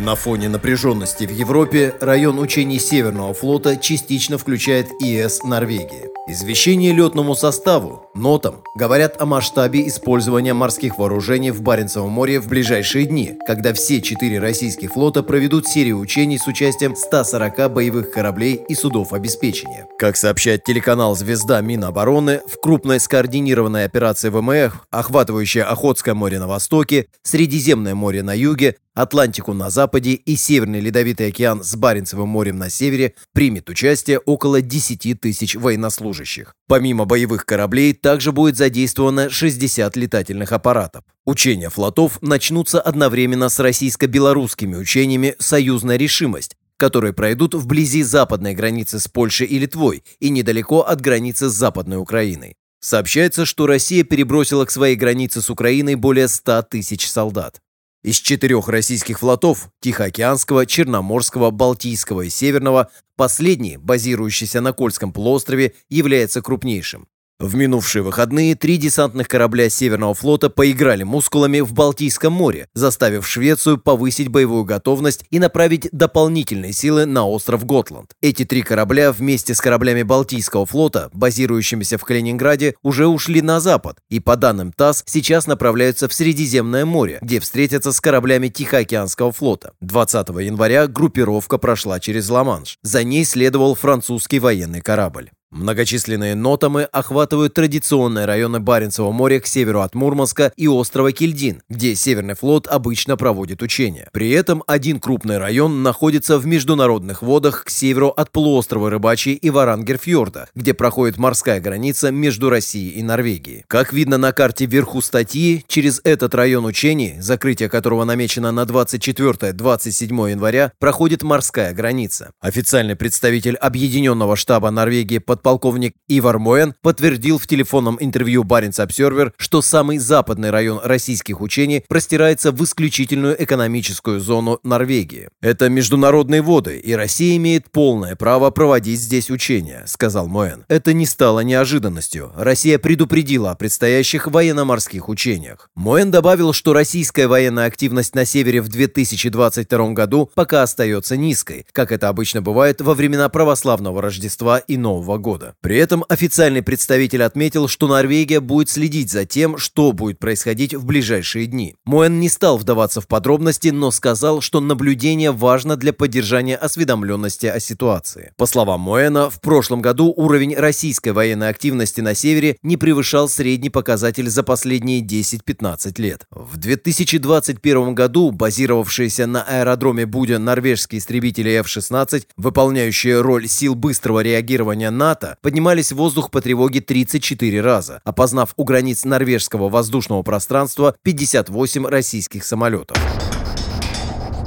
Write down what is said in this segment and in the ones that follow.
На фоне напряженности в Европе район учений Северного флота частично включает ИС Норвегии. Извещение летному составу, нотам, говорят о масштабе использования морских вооружений в Баренцевом море в ближайшие дни, когда все четыре российских флота проведут серию учений с участием 140 боевых кораблей и судов обеспечения. Как сообщает телеканал «Звезда Минобороны», в крупной скоординированной операции ВМФ, охватывающей Охотское море на востоке, Средиземное море на юге, Атлантику на западе и Северный Ледовитый океан с Баренцевым морем на севере примет участие около 10 тысяч военнослужащих. Помимо боевых кораблей, также будет задействовано 60 летательных аппаратов. Учения флотов начнутся одновременно с российско-белорусскими учениями «Союзная решимость», которые пройдут вблизи западной границы с Польшей и Литвой и недалеко от границы с Западной Украиной. Сообщается, что Россия перебросила к своей границе с Украиной более 100 тысяч солдат. Из четырех российских флотов – Тихоокеанского, Черноморского, Балтийского и Северного – последний, базирующийся на Кольском полуострове, является крупнейшим. В минувшие выходные три десантных корабля Северного флота поиграли мускулами в Балтийском море, заставив Швецию повысить боевую готовность и направить дополнительные силы на остров Готланд. Эти три корабля вместе с кораблями Балтийского флота, базирующимися в Калининграде, уже ушли на запад и, по данным ТАСС, сейчас направляются в Средиземное море, где встретятся с кораблями Тихоокеанского флота. 20 января группировка прошла через Ла-Манш. За ней следовал французский военный корабль. Многочисленные нотамы охватывают традиционные районы Баренцева моря к северу от Мурманска и острова Кильдин, где Северный флот обычно проводит учения. При этом один крупный район находится в международных водах к северу от полуострова Рыбачий и Варангерфьорда, где проходит морская граница между Россией и Норвегией. Как видно на карте вверху статьи, через этот район учений, закрытие которого намечено на 24-27 января, проходит морская граница. Официальный представитель Объединенного штаба Норвегии под подполковник Ивар Моен подтвердил в телефонном интервью Баренц Обсервер, что самый западный район российских учений простирается в исключительную экономическую зону Норвегии. Это международные воды, и Россия имеет полное право проводить здесь учения, сказал Моен. Это не стало неожиданностью. Россия предупредила о предстоящих военно-морских учениях. Моен добавил, что российская военная активность на севере в 2022 году пока остается низкой, как это обычно бывает во времена православного Рождества и Нового года года. При этом официальный представитель отметил, что Норвегия будет следить за тем, что будет происходить в ближайшие дни. Моэн не стал вдаваться в подробности, но сказал, что наблюдение важно для поддержания осведомленности о ситуации. По словам Моэна, в прошлом году уровень российской военной активности на севере не превышал средний показатель за последние 10-15 лет. В 2021 году базировавшиеся на аэродроме Будя норвежские истребители F-16, выполняющие роль сил быстрого реагирования НАТО, НАТО поднимались в воздух по тревоге 34 раза, опознав у границ норвежского воздушного пространства 58 российских самолетов.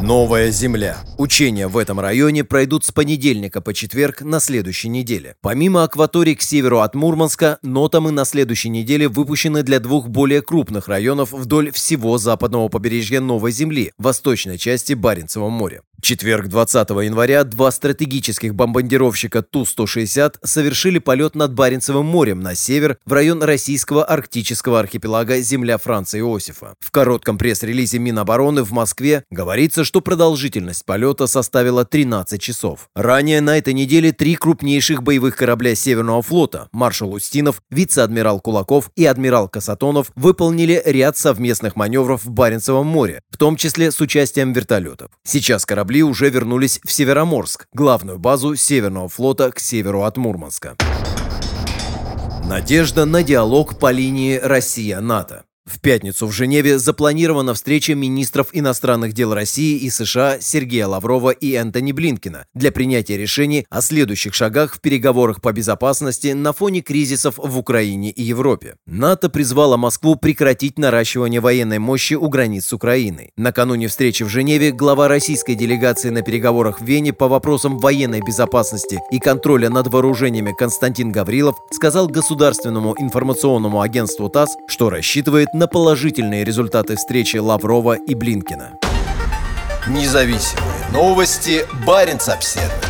Новая земля. Учения в этом районе пройдут с понедельника по четверг на следующей неделе. Помимо акваторий к северу от Мурманска, нотамы на следующей неделе выпущены для двух более крупных районов вдоль всего западного побережья Новой Земли, восточной части Баренцева моря четверг 20 января два стратегических бомбардировщика Ту-160 совершили полет над Баренцевым морем на север в район российского арктического архипелага «Земля Франца Иосифа». В коротком пресс-релизе Минобороны в Москве говорится, что продолжительность полета составила 13 часов. Ранее на этой неделе три крупнейших боевых корабля Северного флота маршал Устинов, вице-адмирал Кулаков и адмирал Касатонов выполнили ряд совместных маневров в Баренцевом море, в том числе с участием вертолетов. Сейчас корабли корабли уже вернулись в Североморск, главную базу Северного флота к северу от Мурманска. Надежда на диалог по линии Россия-НАТО. В пятницу в Женеве запланирована встреча министров иностранных дел России и США Сергея Лаврова и Энтони Блинкина для принятия решений о следующих шагах в переговорах по безопасности на фоне кризисов в Украине и Европе. НАТО призвала Москву прекратить наращивание военной мощи у границ с Украиной. Накануне встречи в Женеве глава российской делегации на переговорах в Вене по вопросам военной безопасности и контроля над вооружениями Константин Гаврилов сказал государственному информационному агентству ТАСС, что рассчитывает на положительные результаты встречи Лаврова и Блинкина. Независимые новости. Барин обседный.